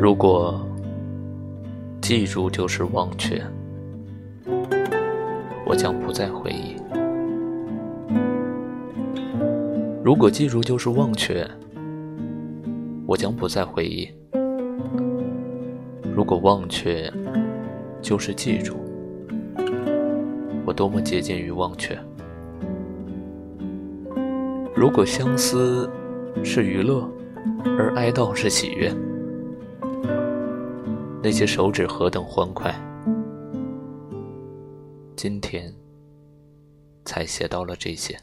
如果记住就是忘却，我将不再回忆；如果记住就是忘却，我将不再回忆；如果忘却就是记住，我多么接近于忘却。如果相思是娱乐，而哀悼是喜悦，那些手指何等欢快，今天才写到了这些。